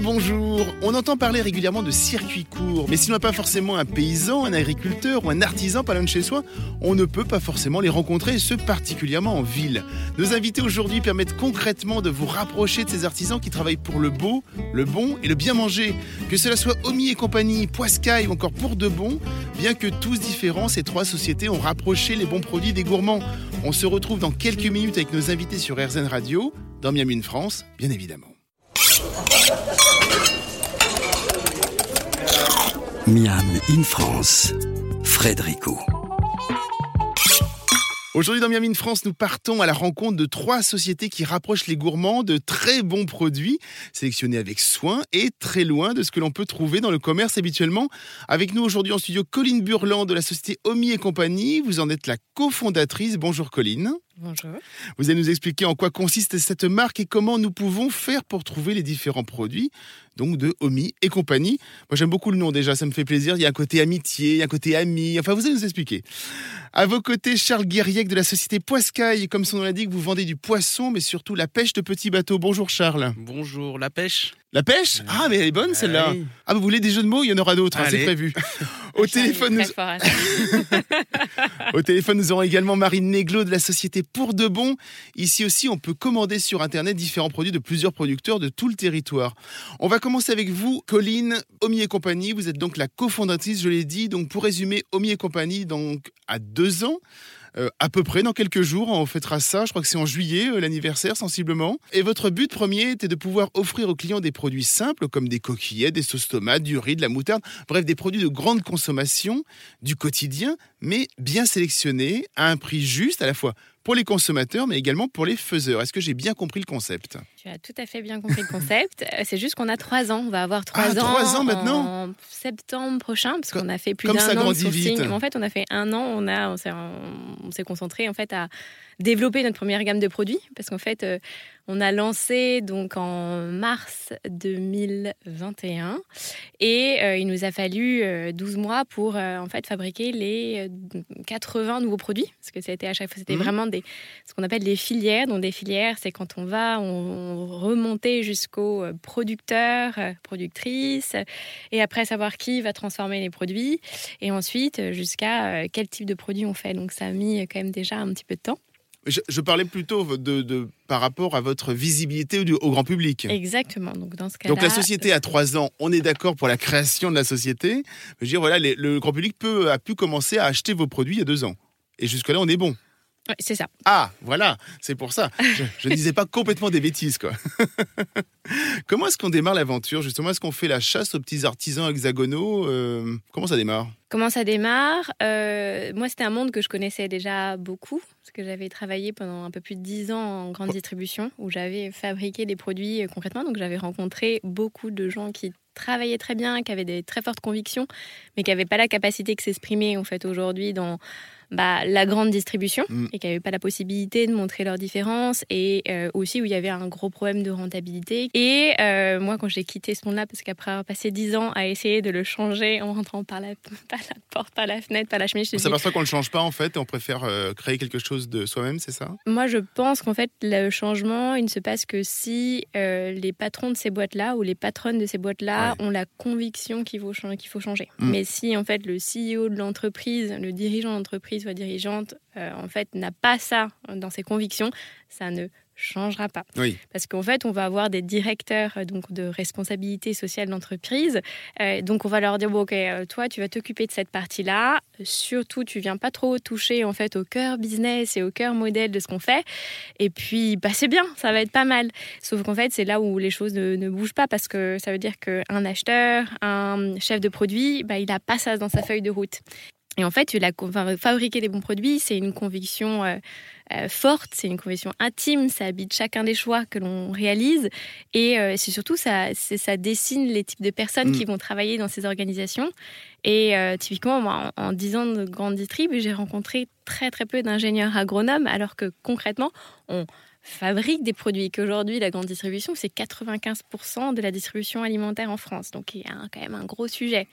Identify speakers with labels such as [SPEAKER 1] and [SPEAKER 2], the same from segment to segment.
[SPEAKER 1] Bonjour On entend parler régulièrement de circuits courts, mais si l'on n'a pas forcément un paysan, un agriculteur ou un artisan pas loin de chez soi, on ne peut pas forcément les rencontrer, et ce particulièrement en ville. Nos invités aujourd'hui permettent concrètement de vous rapprocher de ces artisans qui travaillent pour le beau, le bon et le bien manger. Que cela soit Omi et compagnie, Poiscaille ou encore Pour de Bon, bien que tous différents, ces trois sociétés ont rapproché les bons produits des gourmands. On se retrouve dans quelques minutes avec nos invités sur RZN Radio, dans Miami France, bien évidemment.
[SPEAKER 2] Miam in France, Frédérico.
[SPEAKER 1] Aujourd'hui dans Miami France, nous partons à la rencontre de trois sociétés qui rapprochent les gourmands de très bons produits, sélectionnés avec soin et très loin de ce que l'on peut trouver dans le commerce habituellement. Avec nous aujourd'hui en studio, Colline Burland de la société Omi et compagnie. Vous en êtes la cofondatrice. Bonjour Colline.
[SPEAKER 3] Bonjour.
[SPEAKER 1] Vous allez nous expliquer en quoi consiste cette marque et comment nous pouvons faire pour trouver les différents produits, donc de Omi et compagnie. Moi j'aime beaucoup le nom déjà, ça me fait plaisir. Il y a un côté amitié, il y a un côté ami, enfin vous allez nous expliquer. À vos côtés, Charles Guériec de la société Poiscaille. Comme son nom l'indique, vous vendez du poisson, mais surtout la pêche de petits bateaux. Bonjour Charles.
[SPEAKER 4] Bonjour, la pêche.
[SPEAKER 1] La pêche? Ah mais elle est bonne celle-là.
[SPEAKER 4] oui.
[SPEAKER 1] Ah vous voulez des jeux de mots? Il y en aura d'autres, hein, c'est prévu. Au téléphone, nous...
[SPEAKER 3] Ça.
[SPEAKER 1] Au téléphone, nous aurons également Marine Néglo de la société Pour de Bon. Ici aussi, on peut commander sur Internet différents produits de plusieurs producteurs de tout le territoire. On va commencer avec vous, Colline, Omi et compagnie. Vous êtes donc la cofondatrice, je l'ai dit. Donc, pour résumer, Omi et compagnie, donc, à deux ans. euh, à peu près dans quelques jours, on fêtera ça. Je crois que c'est en juillet, euh, l'anniversaire, sensiblement. Et votre but premier était de pouvoir offrir aux clients des produits simples comme des coquillettes, des sauces tomates, du riz, de la moutarde, bref, des produits de grande consommation, du quotidien, mais bien sélectionnés, à un prix juste à la fois pour les consommateurs, mais également pour les faiseurs. Est-ce que j'ai bien compris le concept?
[SPEAKER 3] Tu as tout à fait bien compris le concept. Euh, C'est juste qu'on a trois ans. On va avoir trois
[SPEAKER 1] Ah,
[SPEAKER 3] ans.
[SPEAKER 1] trois ans maintenant?
[SPEAKER 3] En septembre prochain, parce qu'on a fait plus d'un an de sourcing. En fait, on a fait un an. On a, on s'est concentré en fait à développer notre première gamme de produits, parce qu'en fait, euh, on a lancé donc en mars 2021, et euh, il nous a fallu euh, 12 mois pour euh, en fait fabriquer les euh, 80 nouveaux produits, parce que c'était à chaque fois, c'était
[SPEAKER 1] Mhm.
[SPEAKER 3] vraiment des ce qu'on appelle des filières. Donc des filières, c'est quand on va on, on remonter euh, productrices, euh, et après savoir qui va transformer les produits, et ensuite jusqu'à quel type de produit on fait. Donc ça a mis quand même déjà un petit peu de temps.
[SPEAKER 1] Je, je parlais plutôt de, de- par rapport à votre visibilité au, au grand public.
[SPEAKER 3] Exactement. Donc dans ce cas-là.
[SPEAKER 1] Donc la société a trois ans, on est d'accord pour la création de la société. Je veux dire, voilà, les- le grand public peut, a pu commencer à acheter vos produits il y a deux ans. Et jusque-là, on est bon.
[SPEAKER 3] C'est ça.
[SPEAKER 1] Ah, voilà, c'est pour ça. Je, ne disais pas complètement des bêtises, quoi. comment est-ce qu'on démarre l'aventure Justement, est-ce qu'on fait la chasse aux petits artisans hexagonaux? Euh, Comment ça démarre?
[SPEAKER 3] Comment ça démarre? Euh, Moi, c'était un monde que je connaissais déjà beaucoup, parce que j'avais travaillé pendant un peu plus de 10 ans en grande distribution, où j'avais fabriqué des produits euh, concrètement. Donc, j'avais rencontré beaucoup de gens qui travaillaient très bien, qui avaient des très fortes convictions, mais qui n'avaient pas la capacité de s'exprimer en fait aujourd'hui dans bah, la grande distribution
[SPEAKER 1] Mm.
[SPEAKER 3] et qui n'avaient pas la possibilité de montrer leurs différences et euh, aussi où il y avait un gros problème de rentabilité. Et euh, moi, quand j'ai quitté ce monde-là, parce qu'après avoir passé 10 ans à essayer de le changer en rentrant par la, par la porte, par la fenêtre, par la me
[SPEAKER 1] On s'aperçoit qu'on ne le change pas, en fait, et on préfère euh, créer quelque chose de soi-même, c'est ça?
[SPEAKER 3] Moi, je pense qu'en fait, le changement, il ne se passe que si les patrons de ces boîtes-là ou les patronnes de ces boîtes-là ont la conviction qu'il faut, qu'il faut changer.
[SPEAKER 1] Mm.
[SPEAKER 3] Mais si, en fait, le CEO de l'entreprise, le dirigeant d'entreprise la dirigeante, euh, en fait, n'a pas ça dans ses convictions, ça ne changera pas.
[SPEAKER 1] Oui.
[SPEAKER 3] Parce qu'en fait, on va avoir des directeurs euh, donc, de responsabilité sociale d'entreprise. Euh, donc, on va leur dire, bon, OK, toi, tu vas t'occuper de cette partie-là. Surtout, tu viens pas trop toucher en fait au cœur business et au cœur modèle de ce qu'on fait. Et puis, bah, c'est bien, ça va être pas mal. Sauf qu'en fait, c'est là où les choses ne, ne bougent pas parce que ça veut dire qu'un acheteur, un chef de produit, bah, il n'a pas ça dans sa feuille de route. Et en fait, la, enfin, fabriquer des bons produits, c'est une conviction euh, euh, forte, c'est une conviction intime, ça habite chacun des choix que l'on réalise. Et euh, c'est surtout, ça, dessine les types de personnes
[SPEAKER 1] Mm.
[SPEAKER 3] qui vont travailler dans ces organisations. Et typiquement, moi, en, en 10 ans de grande distrib, j'ai rencontré très très peu d'ingénieurs agronomes, alors que concrètement, on fabrique des produits. Qu'aujourd'hui, la grande distribution, c'est 95% de la distribution alimentaire en France. Donc, il y a quand même un gros sujet.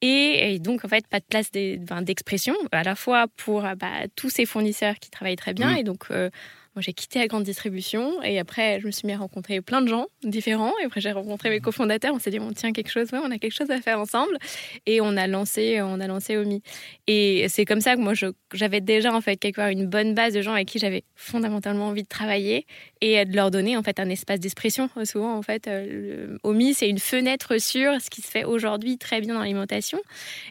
[SPEAKER 3] Et, donc, en fait, pas de place d'expression, à la fois pour bah, tous ces fournisseurs qui travaillent très bien. Mmh. Et donc, euh, moi, j'ai quitté la grande distribution et après, je me suis mis à rencontrer plein de gens différents. Et après, j'ai rencontré mes cofondateurs. On s'est dit, on tient quelque chose, on a quelque chose à faire ensemble. Et on a lancé, on a lancé Omi. Et c'est comme ça que moi, j'avais déjà en fait quelque part une bonne base de gens avec qui j'avais fondamentalement envie de travailler et de leur donner en fait un espace d'expression. Souvent, en fait, euh, Omi, c'est une fenêtre sur ce qui se fait aujourd'hui très bien dans l'alimentation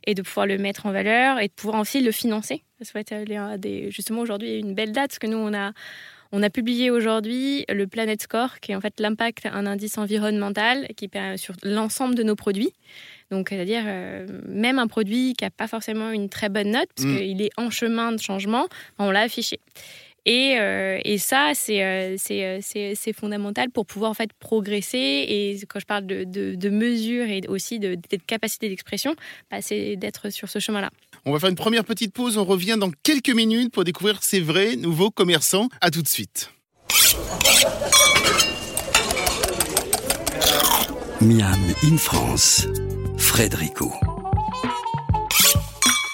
[SPEAKER 3] et de pouvoir le mettre en valeur et de pouvoir aussi le financer justement, aujourd'hui, il y a une belle date, parce que nous, on a, on a publié aujourd'hui le Planet Score, qui est en fait l'impact, un indice environnemental qui permet sur l'ensemble de nos produits. Donc, c'est-à-dire, euh, même un produit qui n'a pas forcément une très bonne note, parce mm. qu'il est en chemin de changement, on l'a affiché. Et, euh, et, ça, euh, c'est fondamental pour pouvoir en fait progresser. Et quand je parle de, de, de mesures et aussi de, de capacité d'expression, bah, c'est d'être sur ce chemin-là.
[SPEAKER 1] On va faire une première petite pause. On revient dans quelques minutes pour découvrir ces vrais nouveaux commerçants. À tout de suite.
[SPEAKER 2] Miam in France, Frédérico.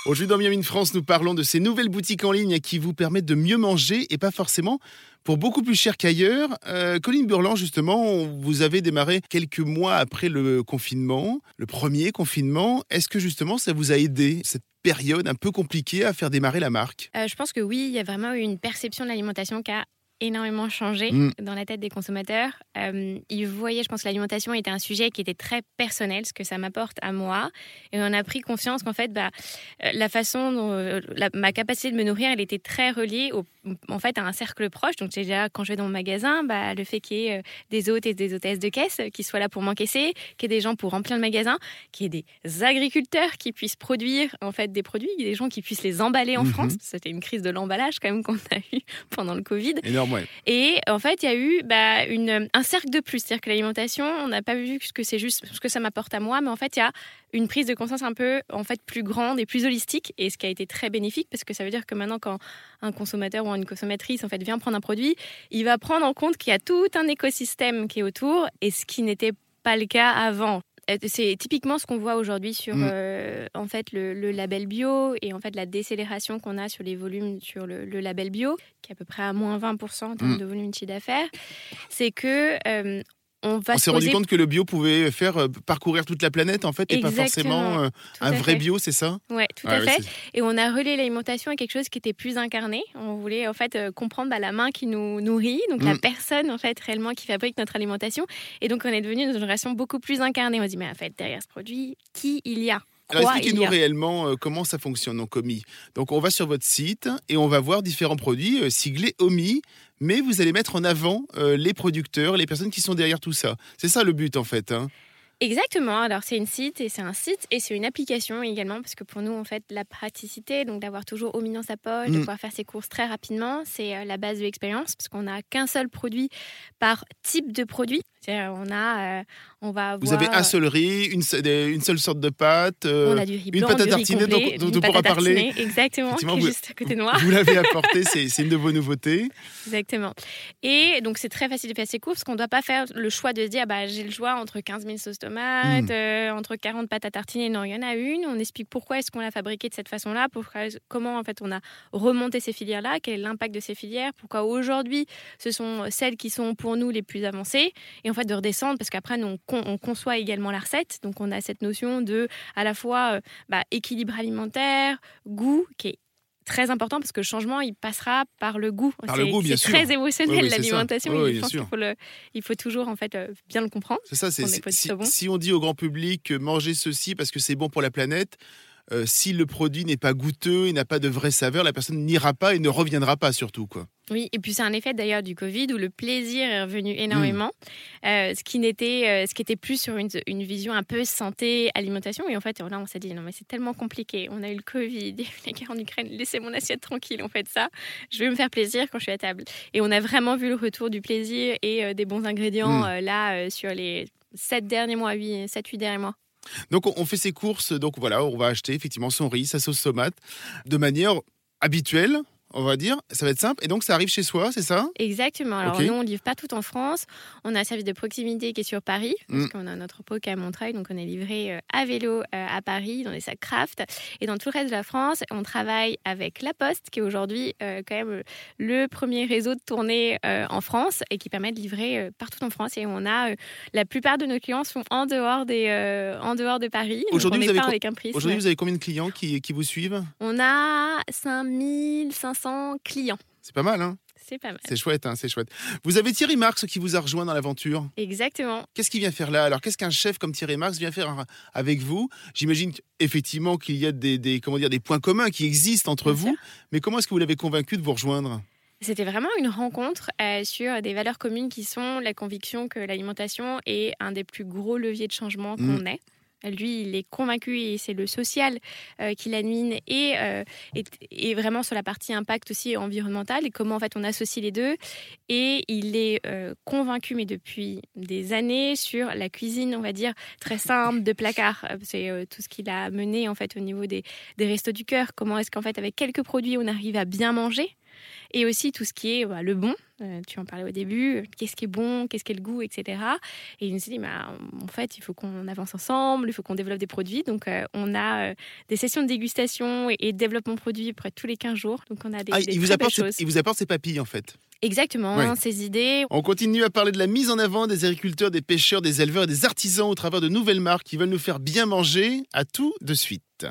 [SPEAKER 1] Aujourd'hui dans Miam in France, nous parlons de ces nouvelles boutiques en ligne qui vous permettent de mieux manger et pas forcément pour beaucoup plus cher qu'ailleurs. Euh, Colline Burland, justement, vous avez démarré quelques mois après le confinement, le premier confinement. Est-ce que justement ça vous a aidé, cette période un peu compliquée à faire démarrer la marque?
[SPEAKER 3] Euh, Je pense que oui, il y a vraiment eu une perception de l'alimentation qui a énormément changé mm. dans la tête des consommateurs. Euh, ils voyaient, je pense que l'alimentation était un sujet qui était très personnel, ce que ça m'apporte à moi. Et on a pris conscience qu'en fait, bah, euh, la façon dont euh, ma capacité de me nourrir, elle était très reliée au, en fait, à un cercle proche. Donc déjà, quand je vais dans mon magasin, bah, le fait qu'il y ait des hôtes et des hôtesses de caisse qui soient là pour m'encaisser, qu'il y ait des gens pour remplir le magasin, qu'il y ait des agriculteurs qui puissent produire en fait des produits, des gens qui puissent les emballer en mm-hmm. France. C'était une crise de l'emballage quand même qu'on a eu pendant le Covid. Et en fait, il y a eu bah, une, un cercle de plus. C'est-à-dire que l'alimentation, on n'a pas vu ce que c'est juste ce que ça m'apporte à moi, mais en fait, il y a une prise de conscience un peu en fait plus grande et plus holistique et ce qui a été très bénéfique parce que ça veut dire que maintenant quand un consommateur ou une consommatrice en fait vient prendre un produit, il va prendre en compte qu'il y a tout un écosystème qui est autour et ce qui n'était pas le cas avant. Euh, c'est typiquement ce qu'on voit aujourd'hui sur mm. euh, en fait le, label bio et en fait la décélération qu'on a sur les volumes sur le, label bio, qui est à peu près à moins 20% en termes mm. de volume de chiffre d'affaires. C'est que euh,
[SPEAKER 1] on, s'est rendu compte que le bio pouvait faire euh, parcourir toute la planète en fait et pas forcément euh, un vrai bio, c'est ça?
[SPEAKER 3] Oui, tout à fait. Et on a relié l'alimentation à quelque chose qui était plus incarné. On voulait en fait euh, comprendre bah, la main qui nous nourrit, donc la mm. personne en fait réellement qui fabrique notre alimentation. Et donc on est devenu une relation beaucoup plus incarnée. On se dit mais en fait derrière ce produit, qui il y a?
[SPEAKER 1] Alors expliquez-nous réellement comment ça fonctionne donc OMI. Donc on va sur votre site et on va voir différents produits siglés OMI mais vous allez mettre en avant euh, les producteurs, les personnes qui sont derrière tout ça. C'est ça le but en fait. Hein.
[SPEAKER 3] Exactement. Alors c'est une site et c'est un site et c'est une application également parce que pour nous en fait la praticité, donc d'avoir toujours au milieu sa poche, de mm. pouvoir faire ses courses très rapidement, c'est euh, la base de l'expérience parce qu'on n'a qu'un seul produit par type de produit. On a, euh, on va
[SPEAKER 1] Vous avez un seul riz, une, une seule sorte de pâte,
[SPEAKER 3] euh, on a du riz
[SPEAKER 1] une pâte à tartiner dont, on pourra parler.
[SPEAKER 3] Exactement, qui est juste à côté de moi.
[SPEAKER 1] Vous l'avez apporté, c'est une de vos nouveautés.
[SPEAKER 3] Exactement. Et donc c'est très facile de faire ses courses, parce qu'on ne doit pas faire le choix de se dire bah, j'ai le choix entre 15 000 sauces tomates, hmm. euh, entre 40 pâtes à tartiner. Non, il y en a une. On explique pourquoi est-ce qu'on l'a fabriquée de cette façon-là, comment en fait on a remonté ces filières-là, quel est l'impact de ces filières, pourquoi aujourd'hui ce sont celles qui sont pour nous les plus avancées. Et fait de redescendre parce qu'après on, on, conçoit également la recette. Donc on a cette notion de à la fois euh, bah, équilibre alimentaire goût qui est très important parce que le changement il passera par le goût.
[SPEAKER 1] C'est
[SPEAKER 3] très émotionnel l'alimentation. Il, faut il faut toujours en fait euh, bien le comprendre.
[SPEAKER 1] C'est ça c'est si, si, on dit au grand public euh, manger ceci parce que c'est bon pour la planète euh, si le produit n'est pas goûteux et n'a pas de vraie saveur, la personne n'ira pas et ne reviendra pas surtout. Quoi.
[SPEAKER 3] Oui, et puis c'est un effet d'ailleurs du Covid où le plaisir est revenu énormément, mm. euh, ce qui n'était, euh, ce qui était plus sur une, une, vision un peu santé, alimentation. Et en fait, là, on s'est dit non mais c'est tellement compliqué. On a eu le Covid, les guerres en Ukraine. Laissez mon assiette tranquille. On fait ça. Je vais me faire plaisir quand je suis à table. Et on a vraiment vu le retour du plaisir et des bons ingrédients mm. là sur les sept derniers mois, 8, 7, 8 derniers mois.
[SPEAKER 1] Donc on fait ses courses, donc voilà, on va acheter effectivement son riz, sa sauce tomate, de manière habituelle, on va dire. Ça va être simple. Et donc, ça arrive chez soi, c'est ça?
[SPEAKER 3] Exactement. Alors, nous, on livre pas tout en France. On a un service de proximité qui est sur Paris, parce
[SPEAKER 1] Mm.
[SPEAKER 3] qu'on a notre est à Montreuil, donc on est livré euh, à vélo euh, à Paris, dans des sacs craft. Et dans tout le reste de la France, on travaille avec La Poste, qui est aujourd'hui euh, quand même le premier réseau de tournée euh, en France et qui permet de livrer partout en France. Et on a, la plupart de nos clients sont en dehors, des, en dehors de Paris.
[SPEAKER 1] Aujourd'hui, vous avez
[SPEAKER 3] avec un.
[SPEAKER 1] Aujourd'hui, vous avez combien de clients qui, qui vous suivent?
[SPEAKER 3] On a 5500 clients.
[SPEAKER 1] C'est pas mal, hein?
[SPEAKER 3] C'est pas mal.
[SPEAKER 1] C'est chouette, hein, c'est chouette. Vous avez Thierry Marx qui vous a rejoint dans l'aventure.
[SPEAKER 3] Exactement.
[SPEAKER 1] Qu'est-ce qu'il vient faire là? Alors, qu'est-ce qu'un chef comme Thierry Marx vient faire avec vous? J'imagine effectivement qu'il y a des, des- comment dire, des points communs qui existent entre
[SPEAKER 3] Bien
[SPEAKER 1] vous, mais comment est-ce que vous l'avez convaincu de vous rejoindre?
[SPEAKER 3] C'était vraiment une rencontre euh, sur des valeurs communes qui sont la conviction que l'alimentation est un des plus gros leviers de changement qu'on ait. Lui, il est convaincu et c'est le social euh, qui l'anime et, euh, vraiment sur la partie impact aussi environnemental et comment en fait on associe les deux. Et il est euh, convaincu, mais depuis des années, sur la cuisine, on va dire, très simple, de placard. Euh, C'est tout ce qu'il a mené en fait au niveau des, des restos du cœur. Comment est-ce qu'en fait avec quelques produits on arrive à bien manger et aussi tout ce qui est bah, le bon. Euh, tu en parlais au début, qu'est-ce qui est bon, qu'est-ce qui est le goût, etc. Et il nous s'est dit, bah, en fait, il faut qu'on avance ensemble, il faut qu'on développe des produits. Donc, euh, on a euh, des sessions de dégustation et, et de développement de produits près tous les 15 jours. Donc, on a des,
[SPEAKER 1] Ah,
[SPEAKER 3] des
[SPEAKER 1] il, vous apporte il vous apporte ses papilles en fait.
[SPEAKER 3] Exactement,
[SPEAKER 1] Ouais.
[SPEAKER 3] ces idées.
[SPEAKER 1] On continue à parler de la mise en avant des agriculteurs, des pêcheurs, des éleveurs et des artisans au travers de nouvelles marques qui veulent nous faire bien manger. À tout de suite.